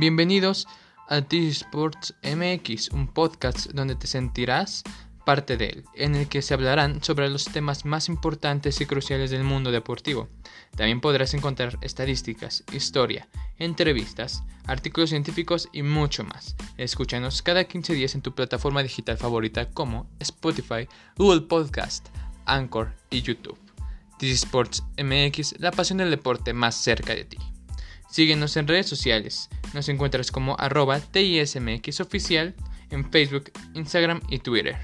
Bienvenidos a T-Sports MX, un podcast donde te sentirás parte de él, en el que se hablarán sobre los temas más importantes y cruciales del mundo deportivo. También podrás encontrar estadísticas, historia, entrevistas, artículos científicos y mucho más. Escúchanos cada 15 días en tu plataforma digital favorita como Spotify, Google Podcast, Anchor y YouTube. T-Sports MX, la pasión del deporte más cerca de ti. Síguenos en redes sociales. Nos encuentras como arroba TISMX oficial en Facebook, Instagram y Twitter.